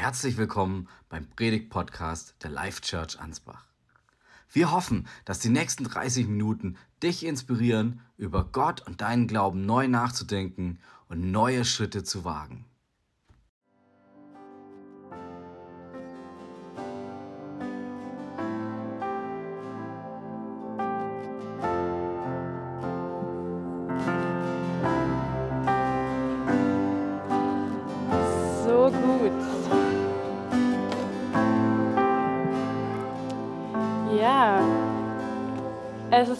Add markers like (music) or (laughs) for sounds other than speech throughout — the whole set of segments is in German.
Herzlich willkommen beim Predigt-Podcast der Life Church Ansbach. Wir hoffen, dass die nächsten 30 Minuten dich inspirieren, über Gott und deinen Glauben neu nachzudenken und neue Schritte zu wagen.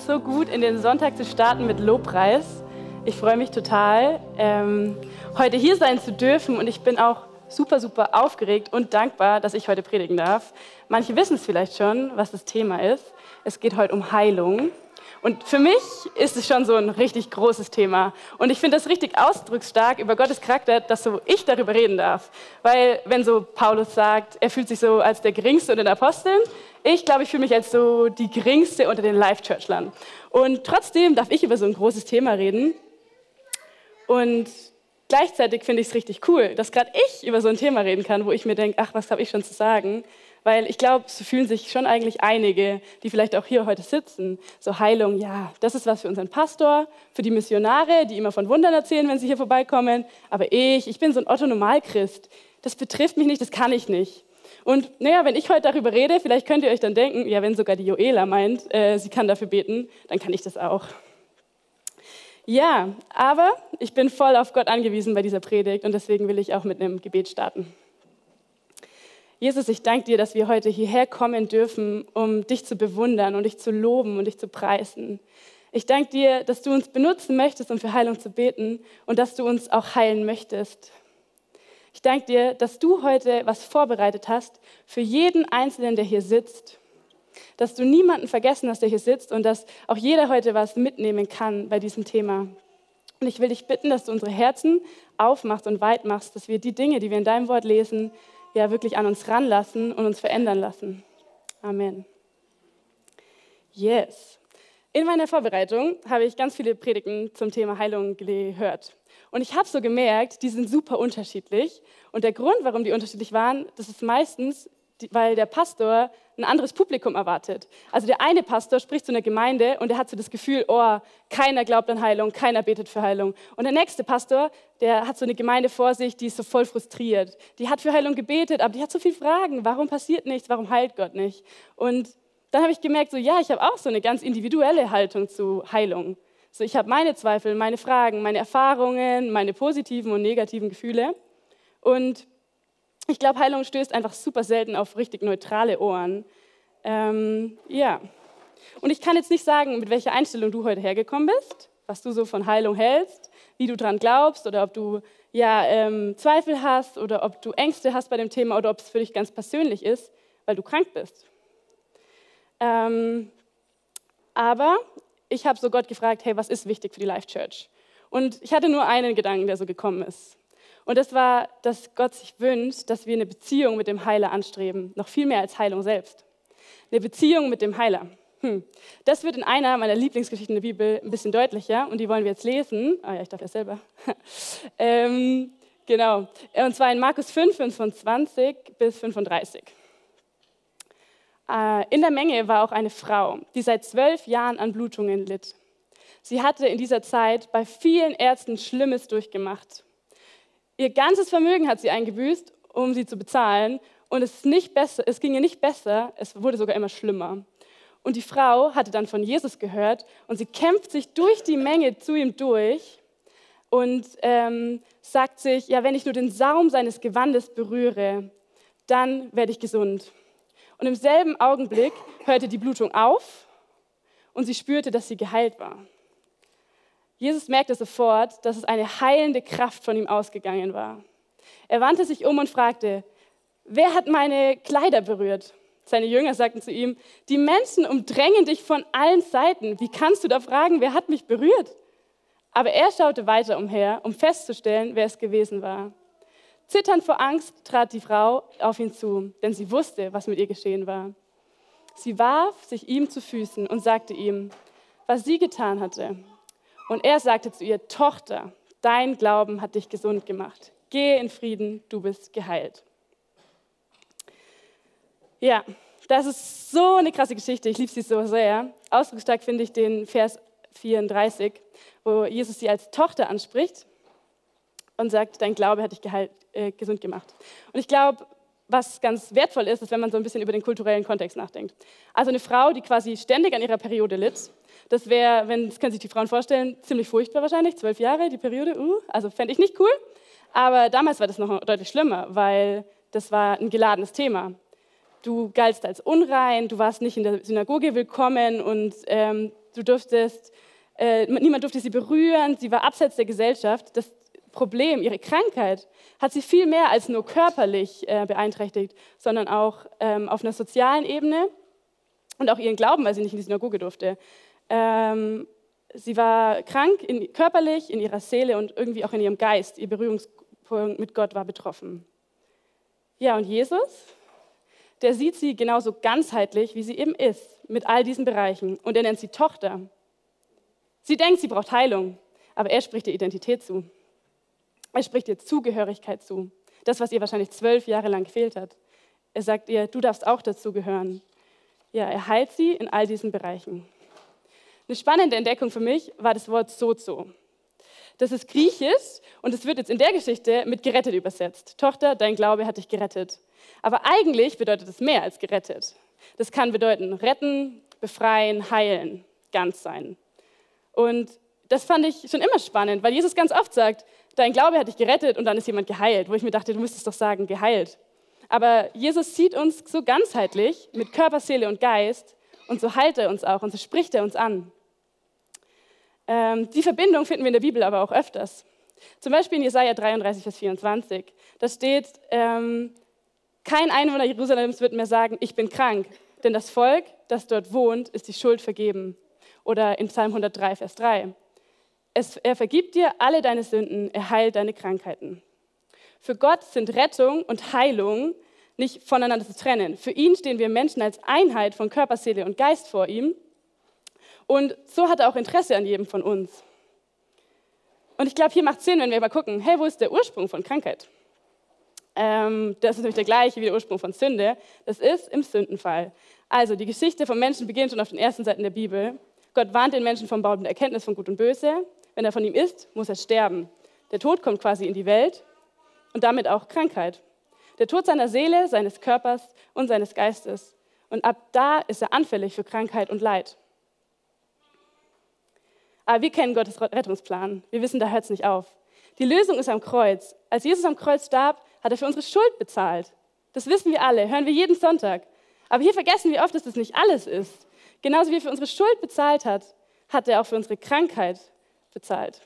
Es so gut, in den Sonntag zu starten mit Lobpreis. Ich freue mich total, ähm, heute hier sein zu dürfen und ich bin auch super, super aufgeregt und dankbar, dass ich heute predigen darf. Manche wissen es vielleicht schon, was das Thema ist. Es geht heute um Heilung. Und für mich ist es schon so ein richtig großes Thema. Und ich finde das richtig ausdrucksstark über Gottes Charakter, dass so ich darüber reden darf. Weil wenn so Paulus sagt, er fühlt sich so als der Geringste unter den Aposteln, ich glaube, ich fühle mich als so die Geringste unter den Life-Churchlern. Und trotzdem darf ich über so ein großes Thema reden. Und gleichzeitig finde ich es richtig cool, dass gerade ich über so ein Thema reden kann, wo ich mir denke, ach, was habe ich schon zu sagen? Weil ich glaube, so fühlen sich schon eigentlich einige, die vielleicht auch hier heute sitzen. So Heilung, ja, das ist was für unseren Pastor, für die Missionare, die immer von Wundern erzählen, wenn sie hier vorbeikommen. Aber ich, ich bin so ein Otto-Normalchrist. Das betrifft mich nicht, das kann ich nicht. Und naja, wenn ich heute darüber rede, vielleicht könnt ihr euch dann denken, ja, wenn sogar die Joela meint, äh, sie kann dafür beten, dann kann ich das auch. Ja, aber ich bin voll auf Gott angewiesen bei dieser Predigt und deswegen will ich auch mit einem Gebet starten. Jesus, ich danke dir, dass wir heute hierher kommen dürfen, um dich zu bewundern und dich zu loben und dich zu preisen. Ich danke dir, dass du uns benutzen möchtest, um für Heilung zu beten und dass du uns auch heilen möchtest. Ich danke dir, dass du heute was vorbereitet hast für jeden Einzelnen, der hier sitzt. Dass du niemanden vergessen hast, der hier sitzt und dass auch jeder heute was mitnehmen kann bei diesem Thema. Und ich will dich bitten, dass du unsere Herzen aufmachst und weit machst, dass wir die Dinge, die wir in deinem Wort lesen, ja wirklich an uns ranlassen und uns verändern lassen. Amen. Yes. In meiner Vorbereitung habe ich ganz viele Predigten zum Thema Heilung gehört. Und ich habe so gemerkt, die sind super unterschiedlich. Und der Grund, warum die unterschiedlich waren, das ist meistens, weil der Pastor ein anderes Publikum erwartet. Also der eine Pastor spricht zu einer Gemeinde und er hat so das Gefühl, oh, keiner glaubt an Heilung, keiner betet für Heilung. Und der nächste Pastor, der hat so eine Gemeinde vor sich, die ist so voll frustriert. Die hat für Heilung gebetet, aber die hat so viele Fragen. Warum passiert nichts? Warum heilt Gott nicht? Und dann habe ich gemerkt, so ja, ich habe auch so eine ganz individuelle Haltung zu Heilung. So, ich habe meine Zweifel, meine Fragen, meine Erfahrungen, meine positiven und negativen Gefühle. Und ich glaube, Heilung stößt einfach super selten auf richtig neutrale Ohren. Ähm, ja. Und ich kann jetzt nicht sagen, mit welcher Einstellung du heute hergekommen bist, was du so von Heilung hältst, wie du dran glaubst oder ob du ja, ähm, Zweifel hast oder ob du Ängste hast bei dem Thema oder ob es für dich ganz persönlich ist, weil du krank bist. Ähm, aber ich habe so Gott gefragt, hey, was ist wichtig für die Life Church? Und ich hatte nur einen Gedanken, der so gekommen ist. Und das war, dass Gott sich wünscht, dass wir eine Beziehung mit dem Heiler anstreben, noch viel mehr als Heilung selbst. Eine Beziehung mit dem Heiler. Hm. Das wird in einer meiner Lieblingsgeschichten der Bibel ein bisschen deutlicher und die wollen wir jetzt lesen. Ah ja, ich darf ja selber. (laughs) ähm, genau. Und zwar in Markus 5, 25 bis 35. Äh, in der Menge war auch eine Frau, die seit zwölf Jahren an Blutungen litt. Sie hatte in dieser Zeit bei vielen Ärzten Schlimmes durchgemacht. Ihr ganzes Vermögen hat sie eingebüßt, um sie zu bezahlen. Und es, nicht besser, es ging ihr nicht besser, es wurde sogar immer schlimmer. Und die Frau hatte dann von Jesus gehört und sie kämpft sich durch die Menge zu ihm durch und ähm, sagt sich, ja, wenn ich nur den Saum seines Gewandes berühre, dann werde ich gesund. Und im selben Augenblick hörte die Blutung auf und sie spürte, dass sie geheilt war. Jesus merkte sofort, dass es eine heilende Kraft von ihm ausgegangen war. Er wandte sich um und fragte, wer hat meine Kleider berührt? Seine Jünger sagten zu ihm, die Menschen umdrängen dich von allen Seiten. Wie kannst du da fragen, wer hat mich berührt? Aber er schaute weiter umher, um festzustellen, wer es gewesen war. Zitternd vor Angst trat die Frau auf ihn zu, denn sie wusste, was mit ihr geschehen war. Sie warf sich ihm zu Füßen und sagte ihm, was sie getan hatte. Und er sagte zu ihr, Tochter, dein Glauben hat dich gesund gemacht. Gehe in Frieden, du bist geheilt. Ja, das ist so eine krasse Geschichte. Ich liebe sie so sehr. Ausdrucksstark finde ich den Vers 34, wo Jesus sie als Tochter anspricht und sagt, dein Glaube hat dich geheilt, äh, gesund gemacht. Und ich glaube, was ganz wertvoll ist, ist, wenn man so ein bisschen über den kulturellen Kontext nachdenkt. Also eine Frau, die quasi ständig an ihrer Periode litt, das wäre, wenn, das können sich die Frauen vorstellen, ziemlich furchtbar wahrscheinlich, zwölf Jahre, die Periode, uh, also fände ich nicht cool. Aber damals war das noch deutlich schlimmer, weil das war ein geladenes Thema. Du galtst als unrein, du warst nicht in der Synagoge willkommen und ähm, du durftest, äh, niemand durfte sie berühren, sie war abseits der Gesellschaft. Das Problem, ihre Krankheit, hat sie viel mehr als nur körperlich äh, beeinträchtigt, sondern auch ähm, auf einer sozialen Ebene und auch ihren Glauben, weil sie nicht in die Synagoge durfte. Ähm, sie war krank in, körperlich, in ihrer Seele und irgendwie auch in ihrem Geist. Ihr Berührungspunkt mit Gott war betroffen. Ja, und Jesus, der sieht sie genauso ganzheitlich, wie sie eben ist, mit all diesen Bereichen. Und er nennt sie Tochter. Sie denkt, sie braucht Heilung, aber er spricht ihr Identität zu. Er spricht ihr Zugehörigkeit zu. Das, was ihr wahrscheinlich zwölf Jahre lang gefehlt hat. Er sagt ihr, du darfst auch dazugehören. Ja, er heilt sie in all diesen Bereichen. Eine spannende Entdeckung für mich war das Wort Sozo. Das ist griechisch und es wird jetzt in der Geschichte mit gerettet übersetzt. Tochter, dein Glaube hat dich gerettet. Aber eigentlich bedeutet es mehr als gerettet. Das kann bedeuten retten, befreien, heilen, ganz sein. Und das fand ich schon immer spannend, weil Jesus ganz oft sagt, dein Glaube hat dich gerettet und dann ist jemand geheilt, wo ich mir dachte, du müsstest doch sagen, geheilt. Aber Jesus sieht uns so ganzheitlich mit Körper, Seele und Geist und so heilt er uns auch und so spricht er uns an. Ähm, die Verbindung finden wir in der Bibel aber auch öfters. Zum Beispiel in Jesaja 33, Vers 24. Da steht, ähm, kein Einwohner Jerusalems wird mehr sagen, ich bin krank, denn das Volk, das dort wohnt, ist die Schuld vergeben. Oder in Psalm 103, Vers 3. Es, er vergibt dir alle deine Sünden, er heilt deine Krankheiten. Für Gott sind Rettung und Heilung nicht voneinander zu trennen. Für ihn stehen wir Menschen als Einheit von Körper, Seele und Geist vor ihm und so hat er auch Interesse an jedem von uns. Und ich glaube, hier macht es Sinn, wenn wir mal gucken, hey, wo ist der Ursprung von Krankheit? Ähm, das ist natürlich der gleiche wie der Ursprung von Sünde. Das ist im Sündenfall. Also die Geschichte vom Menschen beginnt schon auf den ersten Seiten der Bibel. Gott warnt den Menschen vom Baum der Erkenntnis von Gut und Böse. Wenn er von ihm isst, muss er sterben. Der Tod kommt quasi in die Welt und damit auch Krankheit. Der Tod seiner Seele, seines Körpers und seines Geistes. Und ab da ist er anfällig für Krankheit und Leid. Aber wir kennen Gottes Rettungsplan. Wir wissen, da hört es nicht auf. Die Lösung ist am Kreuz. Als Jesus am Kreuz starb, hat er für unsere Schuld bezahlt. Das wissen wir alle, hören wir jeden Sonntag. Aber hier vergessen wir oft, dass das nicht alles ist. Genauso wie er für unsere Schuld bezahlt hat, hat er auch für unsere Krankheit bezahlt.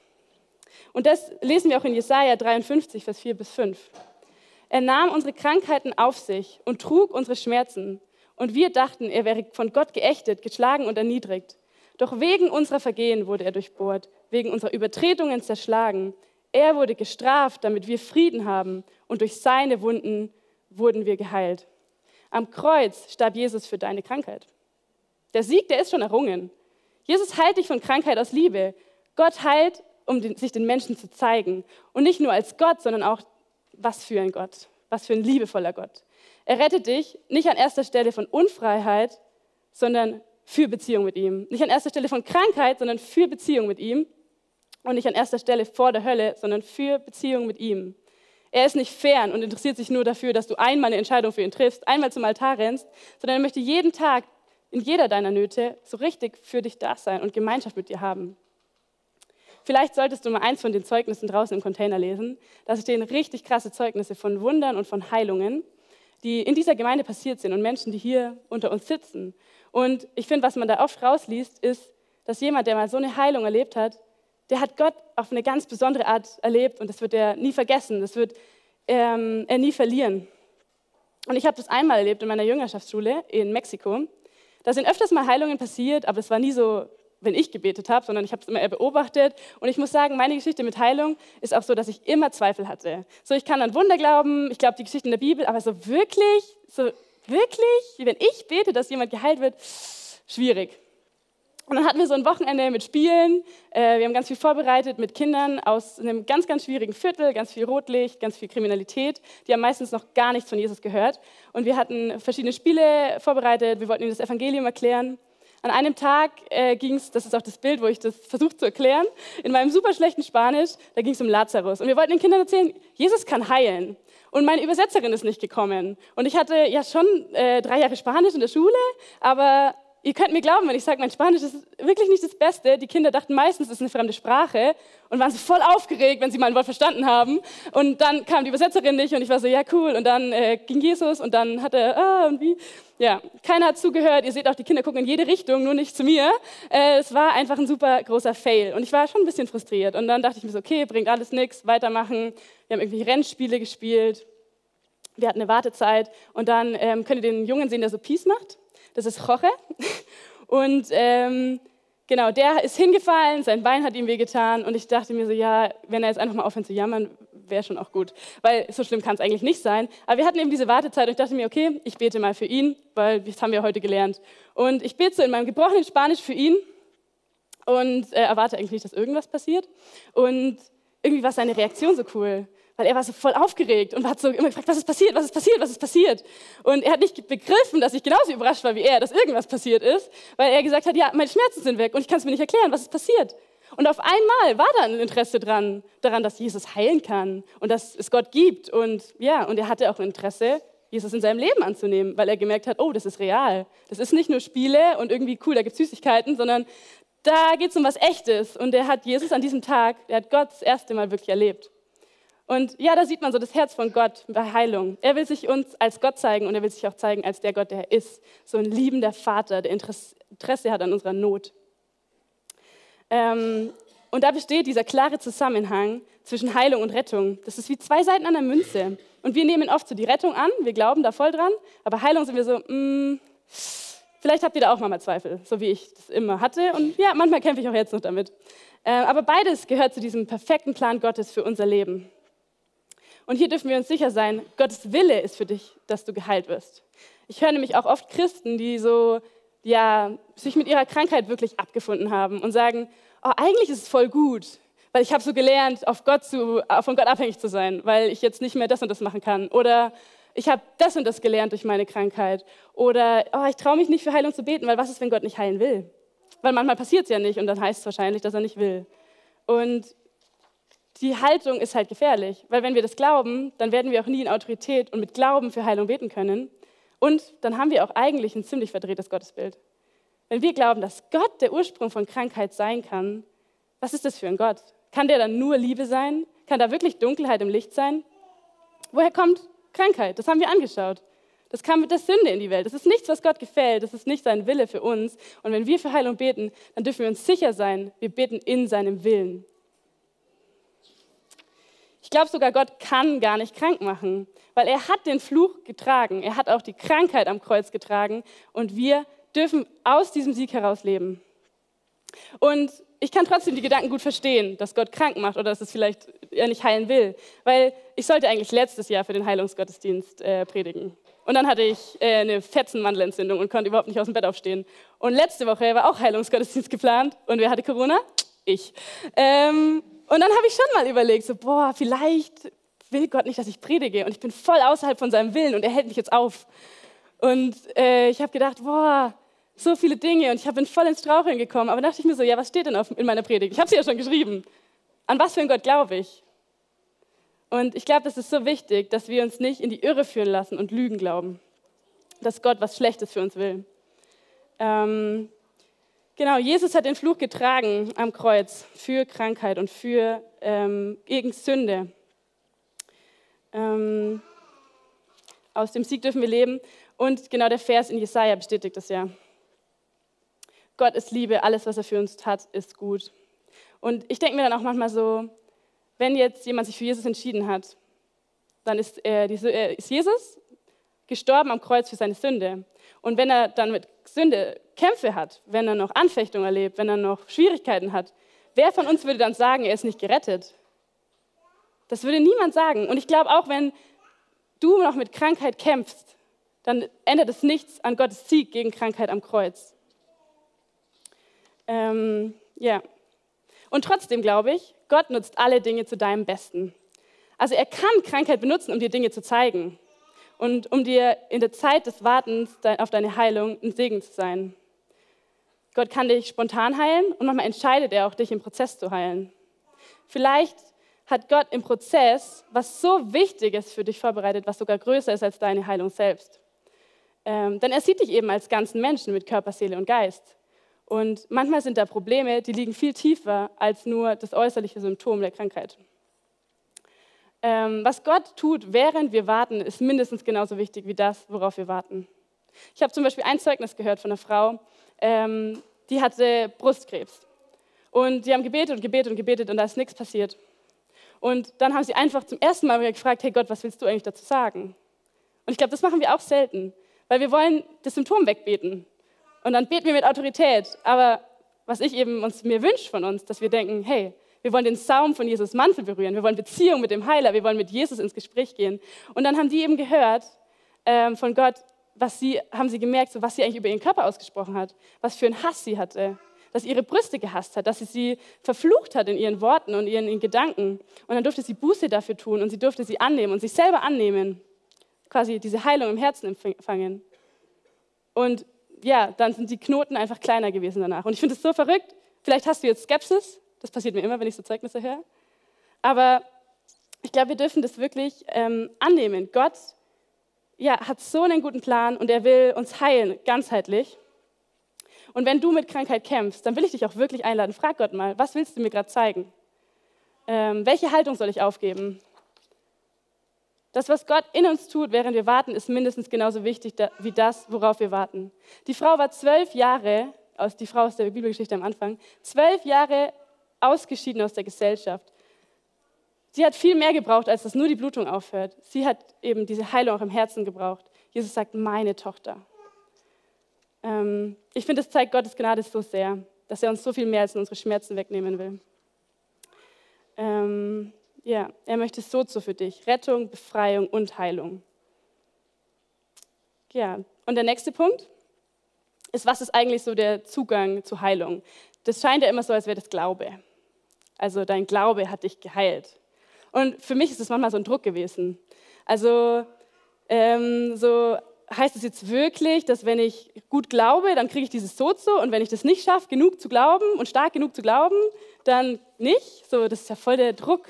Und das lesen wir auch in Jesaja 53, Vers 4 bis 5. Er nahm unsere Krankheiten auf sich und trug unsere Schmerzen. Und wir dachten, er wäre von Gott geächtet, geschlagen und erniedrigt. Doch wegen unserer Vergehen wurde er durchbohrt, wegen unserer Übertretungen zerschlagen. Er wurde gestraft, damit wir Frieden haben, und durch seine Wunden wurden wir geheilt. Am Kreuz starb Jesus für deine Krankheit. Der Sieg, der ist schon errungen. Jesus heilt dich von Krankheit aus Liebe. Gott heilt, um sich den Menschen zu zeigen. Und nicht nur als Gott, sondern auch, was für ein Gott, was für ein liebevoller Gott. Er rettet dich nicht an erster Stelle von Unfreiheit, sondern für Beziehung mit ihm. Nicht an erster Stelle von Krankheit, sondern für Beziehung mit ihm. Und nicht an erster Stelle vor der Hölle, sondern für Beziehung mit ihm. Er ist nicht fern und interessiert sich nur dafür, dass du einmal eine Entscheidung für ihn triffst, einmal zum Altar rennst, sondern er möchte jeden Tag in jeder deiner Nöte so richtig für dich da sein und Gemeinschaft mit dir haben. Vielleicht solltest du mal eins von den Zeugnissen draußen im Container lesen. Da stehen richtig krasse Zeugnisse von Wundern und von Heilungen, die in dieser Gemeinde passiert sind und Menschen, die hier unter uns sitzen und ich finde, was man da oft rausliest, ist, dass jemand, der mal so eine Heilung erlebt hat, der hat Gott auf eine ganz besondere Art erlebt und das wird er nie vergessen, das wird ähm, er nie verlieren. Und ich habe das einmal erlebt in meiner Jüngerschaftsschule in Mexiko. Da sind öfters mal Heilungen passiert, aber es war nie so, wenn ich gebetet habe, sondern ich habe es immer eher beobachtet. Und ich muss sagen, meine Geschichte mit Heilung ist auch so, dass ich immer Zweifel hatte. So, ich kann an Wunder glauben, ich glaube die Geschichten der Bibel, aber so wirklich, so Wirklich? Wenn ich bete, dass jemand geheilt wird, schwierig. Und dann hatten wir so ein Wochenende mit Spielen. Äh, wir haben ganz viel vorbereitet mit Kindern aus einem ganz, ganz schwierigen Viertel, ganz viel Rotlicht, ganz viel Kriminalität. Die haben meistens noch gar nichts von Jesus gehört. Und wir hatten verschiedene Spiele vorbereitet. Wir wollten ihnen das Evangelium erklären. An einem Tag äh, ging es, das ist auch das Bild, wo ich das versuche zu erklären, in meinem super schlechten Spanisch, da ging es um Lazarus. Und wir wollten den Kindern erzählen, Jesus kann heilen. Und meine Übersetzerin ist nicht gekommen. Und ich hatte ja schon äh, drei Jahre Spanisch in der Schule, aber Ihr könnt mir glauben, wenn ich sage, mein Spanisch ist wirklich nicht das Beste. Die Kinder dachten meistens, es ist eine fremde Sprache und waren so voll aufgeregt, wenn sie mal ein Wort verstanden haben. Und dann kam die Übersetzerin nicht und ich war so, ja cool. Und dann äh, ging Jesus und dann hat er, ah, und wie? Ja, keiner hat zugehört. Ihr seht auch, die Kinder gucken in jede Richtung, nur nicht zu mir. Äh, es war einfach ein super großer Fail und ich war schon ein bisschen frustriert. Und dann dachte ich mir so, okay, bringt alles nichts, weitermachen. Wir haben irgendwie Rennspiele gespielt. Wir hatten eine Wartezeit und dann ähm, könnt ihr den Jungen sehen, der so Peace macht. Das ist Jorge. (laughs) Und ähm, genau, der ist hingefallen, sein Bein hat ihm wehgetan. Und ich dachte mir so, ja, wenn er jetzt einfach mal aufhört zu jammern, wäre schon auch gut. Weil so schlimm kann es eigentlich nicht sein. Aber wir hatten eben diese Wartezeit und ich dachte mir, okay, ich bete mal für ihn, weil das haben wir heute gelernt. Und ich bete so in meinem gebrochenen Spanisch für ihn und äh, erwarte eigentlich nicht, dass irgendwas passiert. Und irgendwie war seine Reaktion so cool weil er war so voll aufgeregt und hat so immer gefragt, was ist passiert, was ist passiert, was ist passiert. Und er hat nicht begriffen, dass ich genauso überrascht war wie er, dass irgendwas passiert ist, weil er gesagt hat, ja, meine Schmerzen sind weg und ich kann es mir nicht erklären, was ist passiert. Und auf einmal war da ein Interesse dran, daran, dass Jesus heilen kann und dass es Gott gibt. Und ja, und er hatte auch Interesse, Jesus in seinem Leben anzunehmen, weil er gemerkt hat, oh, das ist real. Das ist nicht nur Spiele und irgendwie cool, da gibt es Süßigkeiten, sondern da geht es um was Echtes. Und er hat Jesus an diesem Tag, er hat Gott das erste Mal wirklich erlebt. Und ja, da sieht man so das Herz von Gott bei Heilung. Er will sich uns als Gott zeigen und er will sich auch zeigen als der Gott, der er ist. So ein liebender Vater, der Interesse hat an unserer Not. Ähm, und da besteht dieser klare Zusammenhang zwischen Heilung und Rettung. Das ist wie zwei Seiten einer Münze. Und wir nehmen oft so die Rettung an, wir glauben da voll dran, aber Heilung sind wir so, mh, mm, vielleicht habt ihr da auch mal Zweifel, so wie ich das immer hatte. Und ja, manchmal kämpfe ich auch jetzt noch damit. Äh, aber beides gehört zu diesem perfekten Plan Gottes für unser Leben. Und hier dürfen wir uns sicher sein, Gottes Wille ist für dich, dass du geheilt wirst. Ich höre nämlich auch oft Christen, die so, ja, sich mit ihrer Krankheit wirklich abgefunden haben und sagen, oh, eigentlich ist es voll gut, weil ich habe so gelernt, auf Gott zu, von Gott abhängig zu sein, weil ich jetzt nicht mehr das und das machen kann. Oder ich habe das und das gelernt durch meine Krankheit. Oder oh, ich traue mich nicht für Heilung zu beten, weil was ist, wenn Gott nicht heilen will? Weil manchmal passiert es ja nicht und dann heißt es wahrscheinlich, dass er nicht will. Und die Haltung ist halt gefährlich, weil wenn wir das glauben, dann werden wir auch nie in Autorität und mit Glauben für Heilung beten können. Und dann haben wir auch eigentlich ein ziemlich verdrehtes Gottesbild. Wenn wir glauben, dass Gott der Ursprung von Krankheit sein kann, was ist das für ein Gott? Kann der dann nur Liebe sein? Kann da wirklich Dunkelheit im Licht sein? Woher kommt Krankheit? Das haben wir angeschaut. Das kam mit der Sünde in die Welt. Das ist nichts, was Gott gefällt. Das ist nicht sein Wille für uns. Und wenn wir für Heilung beten, dann dürfen wir uns sicher sein, wir beten in seinem Willen. Ich glaube sogar, Gott kann gar nicht krank machen, weil er hat den Fluch getragen. Er hat auch die Krankheit am Kreuz getragen und wir dürfen aus diesem Sieg heraus leben. Und ich kann trotzdem die Gedanken gut verstehen, dass Gott krank macht oder dass es vielleicht er nicht heilen will, weil ich sollte eigentlich letztes Jahr für den Heilungsgottesdienst äh, predigen. Und dann hatte ich äh, eine Fetzenmandelentzündung und konnte überhaupt nicht aus dem Bett aufstehen. Und letzte Woche war auch Heilungsgottesdienst geplant. Und wer hatte Corona? Ich. Ähm, und dann habe ich schon mal überlegt, so, boah, vielleicht will Gott nicht, dass ich predige. Und ich bin voll außerhalb von seinem Willen und er hält mich jetzt auf. Und äh, ich habe gedacht, boah, so viele Dinge und ich bin voll ins Straucheln gekommen. Aber dachte ich mir so, ja, was steht denn auf, in meiner Predigt? Ich habe sie ja schon geschrieben. An was für einen Gott glaube ich? Und ich glaube, das ist so wichtig, dass wir uns nicht in die Irre führen lassen und Lügen glauben, dass Gott was Schlechtes für uns will. Ähm, Genau, Jesus hat den Fluch getragen am Kreuz für Krankheit und für ähm, gegen Sünde. Ähm, aus dem Sieg dürfen wir leben. Und genau der Vers in Jesaja bestätigt das ja. Gott ist Liebe, alles, was er für uns hat, ist gut. Und ich denke mir dann auch manchmal so, wenn jetzt jemand sich für Jesus entschieden hat, dann ist, er, ist Jesus gestorben am Kreuz für seine Sünde. Und wenn er dann mit Sünde Kämpfe hat, wenn er noch Anfechtungen erlebt, wenn er noch Schwierigkeiten hat, wer von uns würde dann sagen, er ist nicht gerettet? Das würde niemand sagen. Und ich glaube auch, wenn du noch mit Krankheit kämpfst, dann ändert es nichts an Gottes Sieg gegen Krankheit am Kreuz. Ähm, ja. Und trotzdem glaube ich, Gott nutzt alle Dinge zu deinem Besten. Also er kann Krankheit benutzen, um dir Dinge zu zeigen und um dir in der Zeit des Wartens auf deine Heilung ein Segen zu sein. Gott kann dich spontan heilen und manchmal entscheidet er auch, dich im Prozess zu heilen. Vielleicht hat Gott im Prozess was so Wichtiges für dich vorbereitet, was sogar größer ist als deine Heilung selbst. Ähm, denn er sieht dich eben als ganzen Menschen mit Körper, Seele und Geist. Und manchmal sind da Probleme, die liegen viel tiefer als nur das äußerliche Symptom der Krankheit. Ähm, was Gott tut, während wir warten, ist mindestens genauso wichtig wie das, worauf wir warten. Ich habe zum Beispiel ein Zeugnis gehört von einer Frau, ähm, die hatte Brustkrebs. Und die haben gebetet und gebetet und gebetet und da ist nichts passiert. Und dann haben sie einfach zum ersten Mal gefragt, hey Gott, was willst du eigentlich dazu sagen? Und ich glaube, das machen wir auch selten, weil wir wollen das Symptom wegbeten. Und dann beten wir mit Autorität. Aber was ich eben uns, mir wünsche von uns, dass wir denken, hey, wir wollen den Saum von Jesus Mantel berühren, wir wollen Beziehung mit dem Heiler, wir wollen mit Jesus ins Gespräch gehen. Und dann haben die eben gehört ähm, von Gott, was sie, haben sie gemerkt, so, was sie eigentlich über ihren Körper ausgesprochen hat, was für einen Hass sie hatte, dass sie ihre Brüste gehasst hat, dass sie sie verflucht hat in ihren Worten und ihren, ihren Gedanken. Und dann durfte sie Buße dafür tun und sie durfte sie annehmen und sich selber annehmen, quasi diese Heilung im Herzen empfangen. Und ja, dann sind die Knoten einfach kleiner gewesen danach. Und ich finde es so verrückt. Vielleicht hast du jetzt Skepsis. Das passiert mir immer, wenn ich so Zeugnisse höre. Aber ich glaube, wir dürfen das wirklich ähm, annehmen. Gott ja, hat so einen guten Plan und er will uns heilen, ganzheitlich. Und wenn du mit Krankheit kämpfst, dann will ich dich auch wirklich einladen. Frag Gott mal, was willst du mir gerade zeigen? Ähm, welche Haltung soll ich aufgeben? Das, was Gott in uns tut, während wir warten, ist mindestens genauso wichtig wie das, worauf wir warten. Die Frau war zwölf Jahre, die Frau aus der Bibelgeschichte am Anfang, zwölf Jahre ausgeschieden aus der Gesellschaft. Sie hat viel mehr gebraucht, als dass nur die Blutung aufhört. Sie hat eben diese Heilung auch im Herzen gebraucht. Jesus sagt, meine Tochter. Ähm, ich finde, das zeigt Gottes Gnade so sehr, dass er uns so viel mehr als unsere Schmerzen wegnehmen will. Ähm, ja, er möchte so zu für dich. Rettung, Befreiung und Heilung. Ja, und der nächste Punkt ist, was ist eigentlich so der Zugang zu Heilung? Das scheint ja immer so, als wäre das Glaube. Also dein Glaube hat dich geheilt. Und für mich ist es manchmal so ein Druck gewesen. Also ähm, so heißt es jetzt wirklich, dass wenn ich gut glaube, dann kriege ich dieses Sozo und wenn ich das nicht schaffe, genug zu glauben und stark genug zu glauben, dann nicht. So, das ist ja voll der Druck.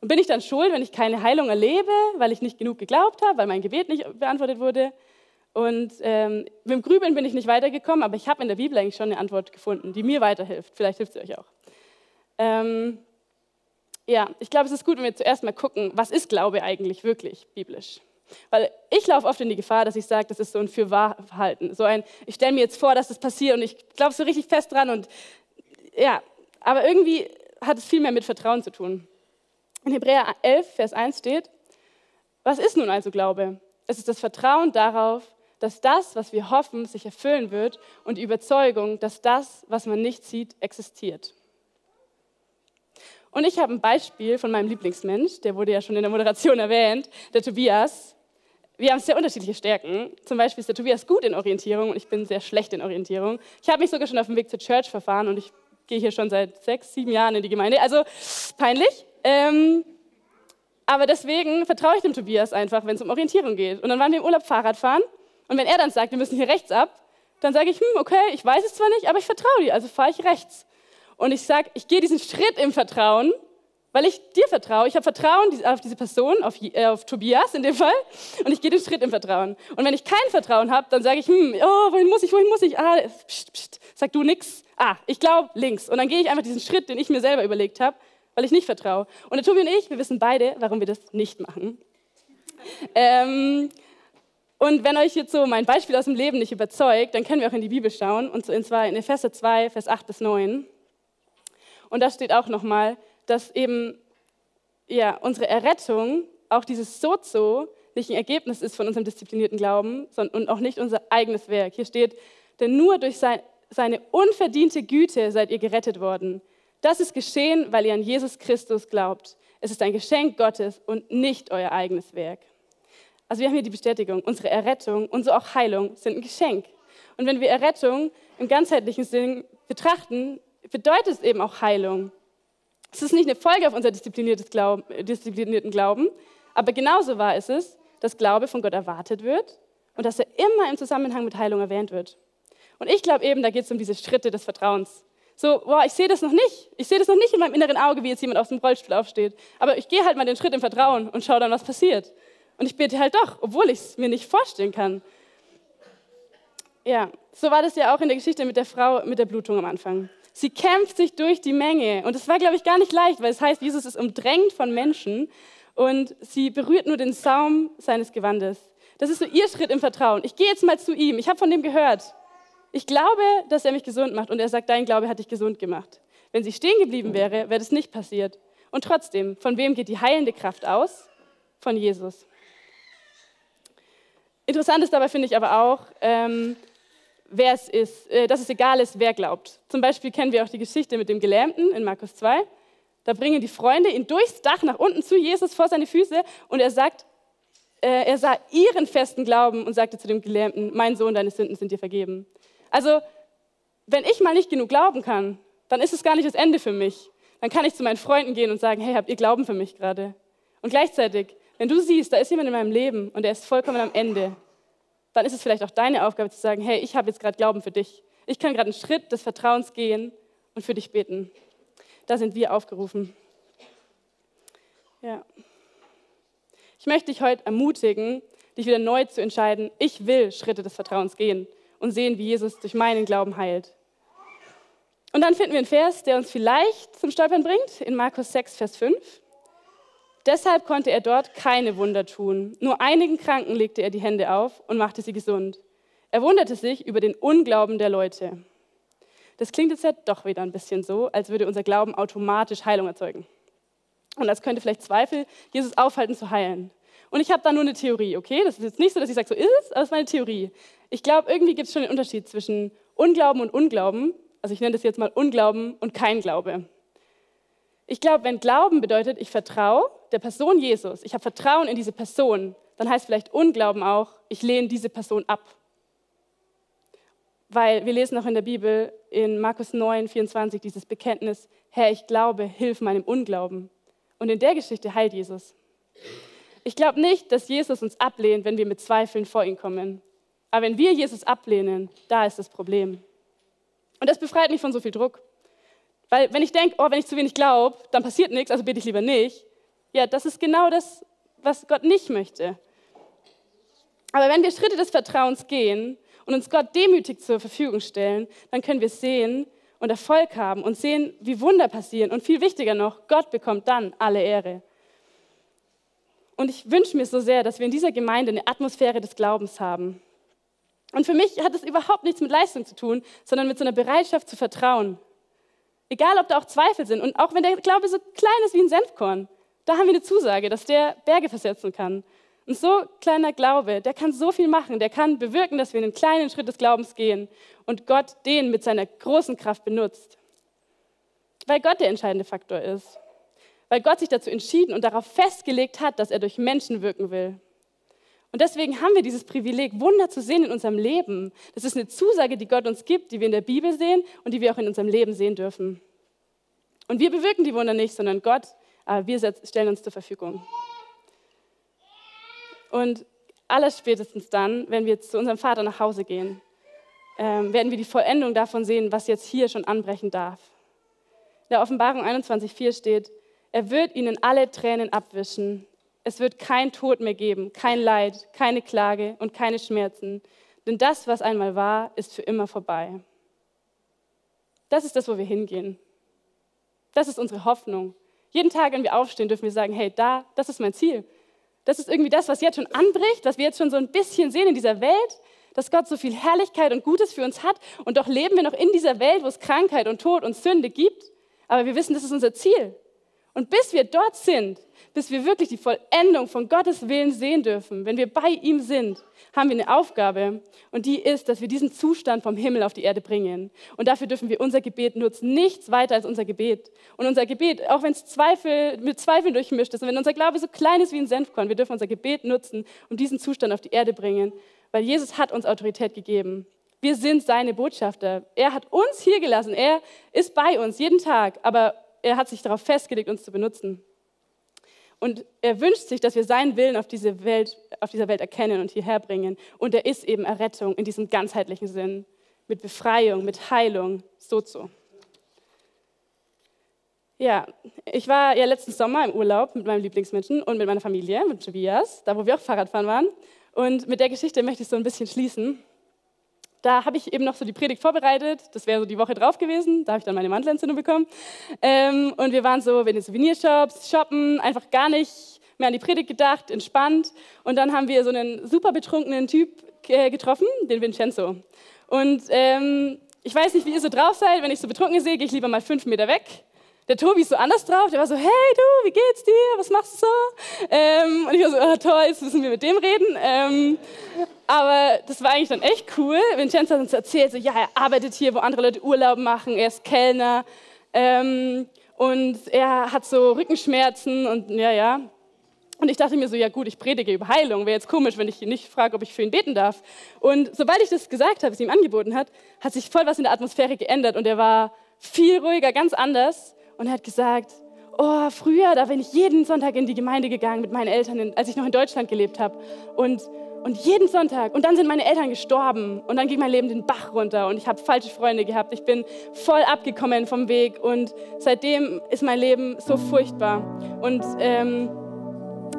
Und bin ich dann schuld, wenn ich keine Heilung erlebe, weil ich nicht genug geglaubt habe, weil mein Gebet nicht beantwortet wurde? Und ähm, mit dem Grübeln bin ich nicht weitergekommen, aber ich habe in der Bibel eigentlich schon eine Antwort gefunden, die mir weiterhilft. Vielleicht hilft sie euch auch. Ähm, ja, ich glaube, es ist gut, wenn wir zuerst mal gucken, was ist Glaube eigentlich wirklich biblisch? Weil ich laufe oft in die Gefahr, dass ich sage, das ist so ein Fürwahrverhalten. So ein, ich stelle mir jetzt vor, dass das passiert und ich glaube so richtig fest dran. Und ja, aber irgendwie hat es viel mehr mit Vertrauen zu tun. In Hebräer 11, Vers 1 steht, was ist nun also Glaube? Es ist das Vertrauen darauf, dass das, was wir hoffen, sich erfüllen wird und die Überzeugung, dass das, was man nicht sieht, existiert. Und ich habe ein Beispiel von meinem Lieblingsmensch, der wurde ja schon in der Moderation erwähnt, der Tobias. Wir haben sehr unterschiedliche Stärken. Zum Beispiel ist der Tobias gut in Orientierung und ich bin sehr schlecht in Orientierung. Ich habe mich sogar schon auf dem Weg zur Church verfahren und ich gehe hier schon seit sechs, sieben Jahren in die Gemeinde. Also peinlich. Ähm, aber deswegen vertraue ich dem Tobias einfach, wenn es um Orientierung geht. Und dann waren wir im Urlaub Fahrrad fahren und wenn er dann sagt, wir müssen hier rechts ab, dann sage ich, hm, okay, ich weiß es zwar nicht, aber ich vertraue dir, also fahre ich rechts. Und ich sage, ich gehe diesen Schritt im Vertrauen, weil ich dir vertraue. Ich habe Vertrauen auf diese Person, auf, äh, auf, Tobias in dem Fall, und ich gehe den Schritt im Vertrauen. Und wenn ich kein Vertrauen habe, dann sage ich, hm, oh, wohin muss ich, wohin muss ich? Ah, pst, pst, sag du nix. Ah, ich glaube links. Und dann gehe ich einfach diesen Schritt, den ich mir selber überlegt habe, weil ich nicht vertraue. Und der Tobi und ich, wir wissen beide, warum wir das nicht machen. Ähm, und wenn euch jetzt so mein Beispiel aus dem Leben nicht überzeugt, dann können wir auch in die Bibel schauen, und zwar in Epheser 2, Vers 8 bis 9. Und da steht auch nochmal, dass eben ja, unsere Errettung, auch dieses Sozo, nicht ein Ergebnis ist von unserem disziplinierten Glauben sondern, und auch nicht unser eigenes Werk. Hier steht, denn nur durch sein, seine unverdiente Güte seid ihr gerettet worden. Das ist geschehen, weil ihr an Jesus Christus glaubt. Es ist ein Geschenk Gottes und nicht euer eigenes Werk. Also wir haben hier die Bestätigung, unsere Errettung und so auch Heilung sind ein Geschenk. Und wenn wir Errettung im ganzheitlichen Sinn betrachten, bedeutet es eben auch Heilung. Es ist nicht eine Folge auf unser Glauben, disziplinierten Glauben, aber genauso wahr ist es, dass Glaube von Gott erwartet wird und dass er immer im Zusammenhang mit Heilung erwähnt wird. Und ich glaube eben, da geht es um diese Schritte des Vertrauens. So, boah, ich sehe das noch nicht. Ich sehe das noch nicht in meinem inneren Auge, wie jetzt jemand aus dem Rollstuhl aufsteht. Aber ich gehe halt mal den Schritt im Vertrauen und schaue dann, was passiert. Und ich bete halt doch, obwohl ich es mir nicht vorstellen kann. Ja, so war das ja auch in der Geschichte mit der Frau mit der Blutung am Anfang. Sie kämpft sich durch die Menge. Und das war, glaube ich, gar nicht leicht, weil es heißt, Jesus ist umdrängt von Menschen und sie berührt nur den Saum seines Gewandes. Das ist so ihr Schritt im Vertrauen. Ich gehe jetzt mal zu ihm. Ich habe von dem gehört. Ich glaube, dass er mich gesund macht. Und er sagt, dein Glaube hat dich gesund gemacht. Wenn sie stehen geblieben wäre, wäre das nicht passiert. Und trotzdem, von wem geht die heilende Kraft aus? Von Jesus. Interessant ist dabei, finde ich aber auch, ähm, wer es ist, äh, dass es egal ist, wer glaubt. Zum Beispiel kennen wir auch die Geschichte mit dem Gelähmten in Markus 2. Da bringen die Freunde ihn durchs Dach nach unten zu Jesus vor seine Füße und er sagt, äh, er sah ihren festen Glauben und sagte zu dem Gelähmten, mein Sohn, deine Sünden sind dir vergeben. Also, wenn ich mal nicht genug glauben kann, dann ist es gar nicht das Ende für mich. Dann kann ich zu meinen Freunden gehen und sagen, hey, habt ihr Glauben für mich gerade? Und gleichzeitig, wenn du siehst, da ist jemand in meinem Leben und er ist vollkommen am Ende, dann ist es vielleicht auch deine Aufgabe zu sagen, hey, ich habe jetzt gerade Glauben für dich. Ich kann gerade einen Schritt des Vertrauens gehen und für dich beten. Da sind wir aufgerufen. Ja. Ich möchte dich heute ermutigen, dich wieder neu zu entscheiden, ich will Schritte des Vertrauens gehen und sehen, wie Jesus durch meinen Glauben heilt. Und dann finden wir einen Vers, der uns vielleicht zum Stolpern bringt, in Markus 6, Vers 5. Deshalb konnte er dort keine Wunder tun. Nur einigen Kranken legte er die Hände auf und machte sie gesund. Er wunderte sich über den Unglauben der Leute. Das klingt jetzt ja doch wieder ein bisschen so, als würde unser Glauben automatisch Heilung erzeugen. Und als könnte vielleicht Zweifel Jesus aufhalten zu heilen. Und ich habe da nur eine Theorie, okay? Das ist jetzt nicht so, dass ich sage, so ist es, aber das ist meine Theorie. Ich glaube, irgendwie gibt es schon einen Unterschied zwischen Unglauben und Unglauben. Also ich nenne das jetzt mal Unglauben und kein Glaube. Ich glaube, wenn Glauben bedeutet, ich vertraue der Person Jesus, ich habe Vertrauen in diese Person, dann heißt vielleicht Unglauben auch, ich lehne diese Person ab. Weil wir lesen auch in der Bibel in Markus 9, 24 dieses Bekenntnis, Herr, ich glaube, hilf meinem Unglauben. Und in der Geschichte heilt Jesus. Ich glaube nicht, dass Jesus uns ablehnt, wenn wir mit Zweifeln vor ihn kommen. Aber wenn wir Jesus ablehnen, da ist das Problem. Und das befreit mich von so viel Druck. Weil wenn ich denke, oh, wenn ich zu wenig glaube, dann passiert nichts, also bete ich lieber nicht. Ja, das ist genau das, was Gott nicht möchte. Aber wenn wir Schritte des Vertrauens gehen und uns Gott demütig zur Verfügung stellen, dann können wir sehen und Erfolg haben und sehen, wie Wunder passieren. Und viel wichtiger noch, Gott bekommt dann alle Ehre. Und ich wünsche mir so sehr, dass wir in dieser Gemeinde eine Atmosphäre des Glaubens haben. Und für mich hat es überhaupt nichts mit Leistung zu tun, sondern mit so einer Bereitschaft zu vertrauen. Egal, ob da auch Zweifel sind. Und auch wenn der Glaube so klein ist wie ein Senfkorn, da haben wir eine Zusage, dass der Berge versetzen kann. Und so kleiner Glaube, der kann so viel machen, der kann bewirken, dass wir einen kleinen Schritt des Glaubens gehen und Gott den mit seiner großen Kraft benutzt. Weil Gott der entscheidende Faktor ist. Weil Gott sich dazu entschieden und darauf festgelegt hat, dass er durch Menschen wirken will. Und deswegen haben wir dieses Privileg, Wunder zu sehen in unserem Leben. Das ist eine Zusage, die Gott uns gibt, die wir in der Bibel sehen und die wir auch in unserem Leben sehen dürfen. Und wir bewirken die Wunder nicht, sondern Gott, wir stellen uns zur Verfügung. Und allerspätestens dann, wenn wir zu unserem Vater nach Hause gehen, ähm, werden wir die Vollendung davon sehen, was jetzt hier schon anbrechen darf. In der Offenbarung 21.4 steht, er wird ihnen alle Tränen abwischen, es wird kein Tod mehr geben, kein Leid, keine Klage und keine Schmerzen. Denn das, was einmal war, ist für immer vorbei. Das ist das, wo wir hingehen. Das ist unsere Hoffnung. Jeden Tag, wenn wir aufstehen, dürfen wir sagen, hey, da, das ist mein Ziel. Das ist irgendwie das, was jetzt schon anbricht, was wir jetzt schon so ein bisschen sehen in dieser Welt, dass Gott so viel Herrlichkeit und Gutes für uns hat. Und doch leben wir noch in dieser Welt, wo es Krankheit und Tod und Sünde gibt. Aber wir wissen, das ist unser Ziel. Und bis wir dort sind, bis wir wirklich die Vollendung von Gottes Willen sehen dürfen, wenn wir bei ihm sind, haben wir eine Aufgabe und die ist, dass wir diesen Zustand vom Himmel auf die Erde bringen. Und dafür dürfen wir unser Gebet nutzen, nichts weiter als unser Gebet. Und unser Gebet, auch wenn es Zweifel, mit Zweifeln durchmischt ist und wenn unser Glaube so klein ist wie ein Senfkorn, wir dürfen unser Gebet nutzen, um diesen Zustand auf die Erde bringen, weil Jesus hat uns Autorität gegeben. Wir sind seine Botschafter. Er hat uns hier gelassen. Er ist bei uns jeden Tag, aber er hat sich darauf festgelegt, uns zu benutzen. Und er wünscht sich, dass wir seinen Willen auf, diese Welt, auf dieser Welt erkennen und hierher bringen. Und er ist eben Errettung in diesem ganzheitlichen Sinn, mit Befreiung, mit Heilung, so so. Ja, ich war ja letzten Sommer im Urlaub mit meinem Lieblingsmenschen und mit meiner Familie, mit Tobias, da wo wir auch Fahrradfahren waren. Und mit der Geschichte möchte ich so ein bisschen schließen. Da habe ich eben noch so die Predigt vorbereitet. Das wäre so die Woche drauf gewesen. Da habe ich dann meine Mandelentzündung bekommen. Ähm, und wir waren so in den Souvenirshops, shoppen, einfach gar nicht mehr an die Predigt gedacht, entspannt. Und dann haben wir so einen super betrunkenen Typ äh, getroffen, den Vincenzo. Und ähm, ich weiß nicht, wie ihr so drauf seid. Wenn ich so betrunken sehe, gehe ich lieber mal fünf Meter weg. Der Tobi ist so anders drauf. Der war so, hey du, wie geht's dir? Was machst du so? Ähm, und ich war so, oh, toll, jetzt müssen wir mit dem reden. Ähm, aber das war eigentlich dann echt cool. Vincenzo hat uns erzählt, so, ja, er arbeitet hier, wo andere Leute Urlaub machen. Er ist Kellner. Ähm, und er hat so Rückenschmerzen und ja, ja. Und ich dachte mir so, ja gut, ich predige über Heilung. Wäre jetzt komisch, wenn ich ihn nicht frage, ob ich für ihn beten darf. Und sobald ich das gesagt habe, es ihm angeboten hat, hat sich voll was in der Atmosphäre geändert und er war viel ruhiger, ganz anders und hat gesagt, oh, früher, da bin ich jeden Sonntag in die Gemeinde gegangen mit meinen Eltern, als ich noch in Deutschland gelebt habe. Und, und jeden Sonntag. Und dann sind meine Eltern gestorben. Und dann ging mein Leben den Bach runter. Und ich habe falsche Freunde gehabt. Ich bin voll abgekommen vom Weg. Und seitdem ist mein Leben so furchtbar. Und ähm,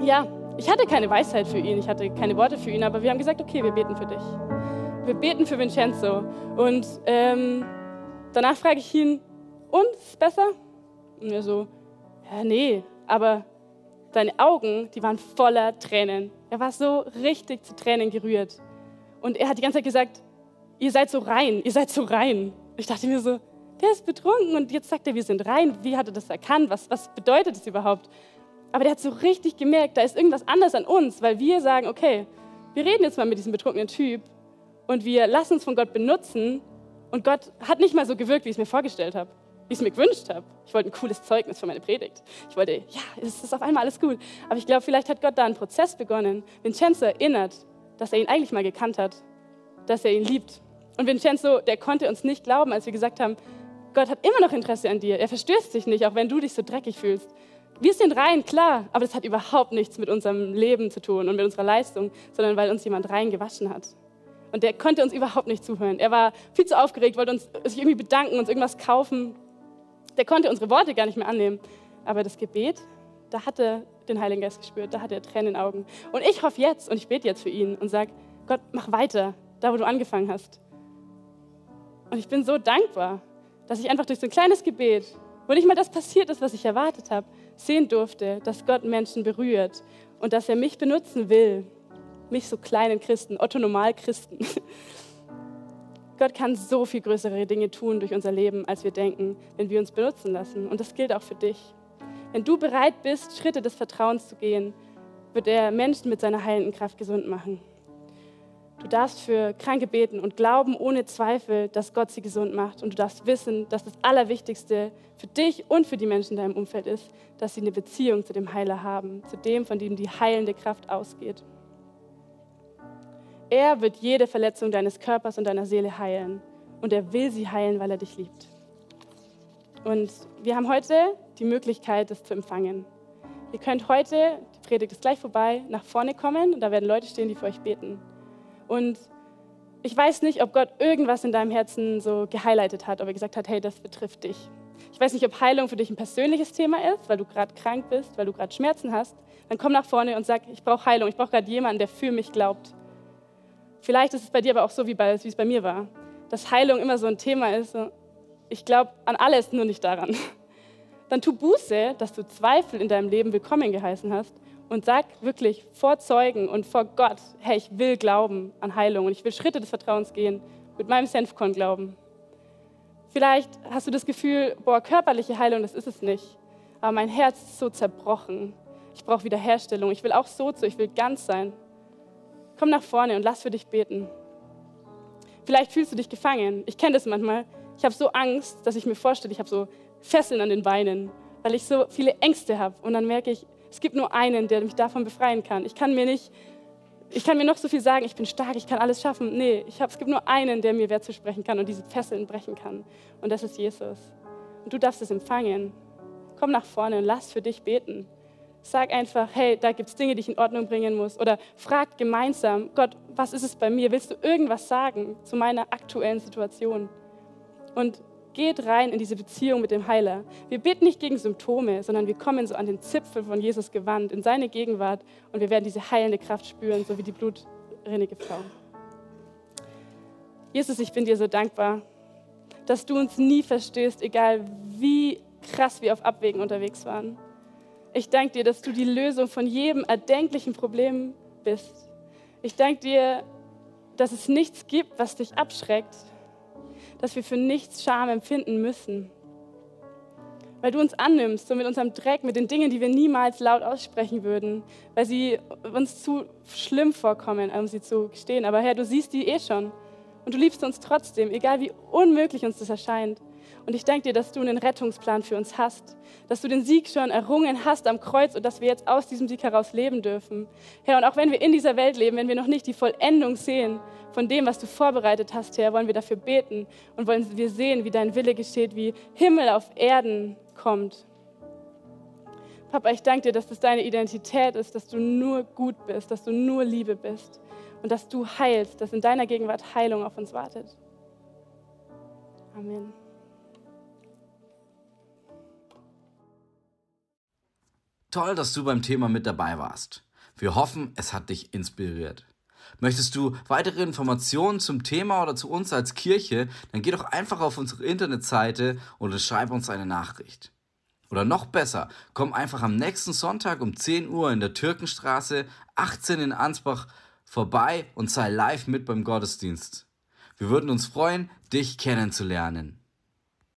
ja, ich hatte keine Weisheit für ihn. Ich hatte keine Worte für ihn. Aber wir haben gesagt, okay, wir beten für dich. Wir beten für Vincenzo. Und ähm, danach frage ich ihn, uns besser? Und er so, ja, nee, aber seine Augen, die waren voller Tränen. Er war so richtig zu Tränen gerührt. Und er hat die ganze Zeit gesagt, ihr seid so rein, ihr seid so rein. Ich dachte mir so, der ist betrunken und jetzt sagt er, wir sind rein. Wie hat er das erkannt? Was, was bedeutet das überhaupt? Aber der hat so richtig gemerkt, da ist irgendwas anders an uns, weil wir sagen, okay, wir reden jetzt mal mit diesem betrunkenen Typ und wir lassen uns von Gott benutzen und Gott hat nicht mal so gewirkt, wie ich es mir vorgestellt habe wie ich es mir gewünscht habe. Ich wollte ein cooles Zeugnis für meine Predigt. Ich wollte, ja, es ist auf einmal alles gut. Aber ich glaube, vielleicht hat Gott da einen Prozess begonnen. Vincenzo erinnert, dass er ihn eigentlich mal gekannt hat, dass er ihn liebt. Und Vincenzo, der konnte uns nicht glauben, als wir gesagt haben, Gott hat immer noch Interesse an dir. Er verstößt dich nicht, auch wenn du dich so dreckig fühlst. Wir sind rein, klar, aber das hat überhaupt nichts mit unserem Leben zu tun und mit unserer Leistung, sondern weil uns jemand rein gewaschen hat. Und der konnte uns überhaupt nicht zuhören. Er war viel zu aufgeregt, wollte uns sich irgendwie bedanken, uns irgendwas kaufen. Der konnte unsere Worte gar nicht mehr annehmen. Aber das Gebet, da hat er den Heiligen Geist gespürt, da hat er Tränen in den Augen. Und ich hoffe jetzt und ich bete jetzt für ihn und sage, Gott, mach weiter, da wo du angefangen hast. Und ich bin so dankbar, dass ich einfach durch so ein kleines Gebet, wo nicht mal das passiert ist, was ich erwartet habe, sehen durfte, dass Gott Menschen berührt und dass er mich benutzen will. Mich so kleinen Christen, Otto-Normal-Christen. (laughs) Gott kann so viel größere Dinge tun durch unser Leben, als wir denken, wenn wir uns benutzen lassen. Und das gilt auch für dich. Wenn du bereit bist, Schritte des Vertrauens zu gehen, wird er Menschen mit seiner heilenden Kraft gesund machen. Du darfst für Kranke beten und glauben ohne Zweifel, dass Gott sie gesund macht. Und du darfst wissen, dass das Allerwichtigste für dich und für die Menschen in deinem Umfeld ist, dass sie eine Beziehung zu dem Heiler haben, zu dem, von dem die heilende Kraft ausgeht. Er wird jede Verletzung deines Körpers und deiner Seele heilen. Und er will sie heilen, weil er dich liebt. Und wir haben heute die Möglichkeit, das zu empfangen. Ihr könnt heute, die Predigt ist gleich vorbei, nach vorne kommen und da werden Leute stehen, die für euch beten. Und ich weiß nicht, ob Gott irgendwas in deinem Herzen so gehighlightet hat, ob er gesagt hat, hey, das betrifft dich. Ich weiß nicht, ob Heilung für dich ein persönliches Thema ist, weil du gerade krank bist, weil du gerade Schmerzen hast. Dann komm nach vorne und sag, ich brauche Heilung. Ich brauche gerade jemanden, der für mich glaubt. Vielleicht ist es bei dir aber auch so, wie, bei, wie es bei mir war, dass Heilung immer so ein Thema ist. Ich glaube an alles, nur nicht daran. (laughs) Dann tu Buße, dass du Zweifel in deinem Leben willkommen geheißen hast und sag wirklich vor Zeugen und vor Gott, hey, ich will glauben an Heilung und ich will Schritte des Vertrauens gehen, mit meinem Senfkorn glauben. Vielleicht hast du das Gefühl, boah, körperliche Heilung, das ist es nicht. Aber mein Herz ist so zerbrochen. Ich brauche Wiederherstellung. Ich will auch so zu, ich will ganz sein. Komm nach vorne und lass für dich beten. Vielleicht fühlst du dich gefangen. Ich kenne das manchmal. Ich habe so Angst, dass ich mir vorstelle, ich habe so Fesseln an den Beinen, weil ich so viele Ängste habe. Und dann merke ich, es gibt nur einen, der mich davon befreien kann. Ich kann mir nicht ich kann mir noch so viel sagen, ich bin stark, ich kann alles schaffen. Nee, ich hab, es gibt nur einen, der mir Wert zu sprechen kann und diese Fesseln brechen kann. Und das ist Jesus. Und du darfst es empfangen. Komm nach vorne und lass für dich beten. Sag einfach, hey, da gibt es Dinge, die ich in Ordnung bringen muss. Oder frag gemeinsam, Gott, was ist es bei mir? Willst du irgendwas sagen zu meiner aktuellen Situation? Und geht rein in diese Beziehung mit dem Heiler. Wir beten nicht gegen Symptome, sondern wir kommen so an den Zipfel von Jesus gewandt, in seine Gegenwart und wir werden diese heilende Kraft spüren, so wie die blutrinnige Frau. Jesus, ich bin dir so dankbar, dass du uns nie verstehst, egal wie krass wir auf Abwägen unterwegs waren. Ich danke dir, dass du die Lösung von jedem erdenklichen Problem bist. Ich danke dir, dass es nichts gibt, was dich abschreckt, dass wir für nichts Scham empfinden müssen. Weil du uns annimmst, so mit unserem Dreck, mit den Dingen, die wir niemals laut aussprechen würden, weil sie uns zu schlimm vorkommen, um sie zu gestehen. Aber Herr, du siehst die eh schon. Und du liebst uns trotzdem, egal wie unmöglich uns das erscheint. Und ich danke dir, dass du einen Rettungsplan für uns hast, dass du den Sieg schon errungen hast am Kreuz und dass wir jetzt aus diesem Sieg heraus leben dürfen. Herr, und auch wenn wir in dieser Welt leben, wenn wir noch nicht die Vollendung sehen von dem, was du vorbereitet hast, Herr, wollen wir dafür beten und wollen wir sehen, wie dein Wille geschieht, wie Himmel auf Erden kommt. Papa, ich danke dir, dass das deine Identität ist, dass du nur gut bist, dass du nur Liebe bist und dass du heilst, dass in deiner Gegenwart Heilung auf uns wartet. Amen. Toll, dass du beim Thema mit dabei warst. Wir hoffen, es hat dich inspiriert. Möchtest du weitere Informationen zum Thema oder zu uns als Kirche, dann geh doch einfach auf unsere Internetseite und schreib uns eine Nachricht. Oder noch besser, komm einfach am nächsten Sonntag um 10 Uhr in der Türkenstraße 18 in Ansbach vorbei und sei live mit beim Gottesdienst. Wir würden uns freuen, dich kennenzulernen.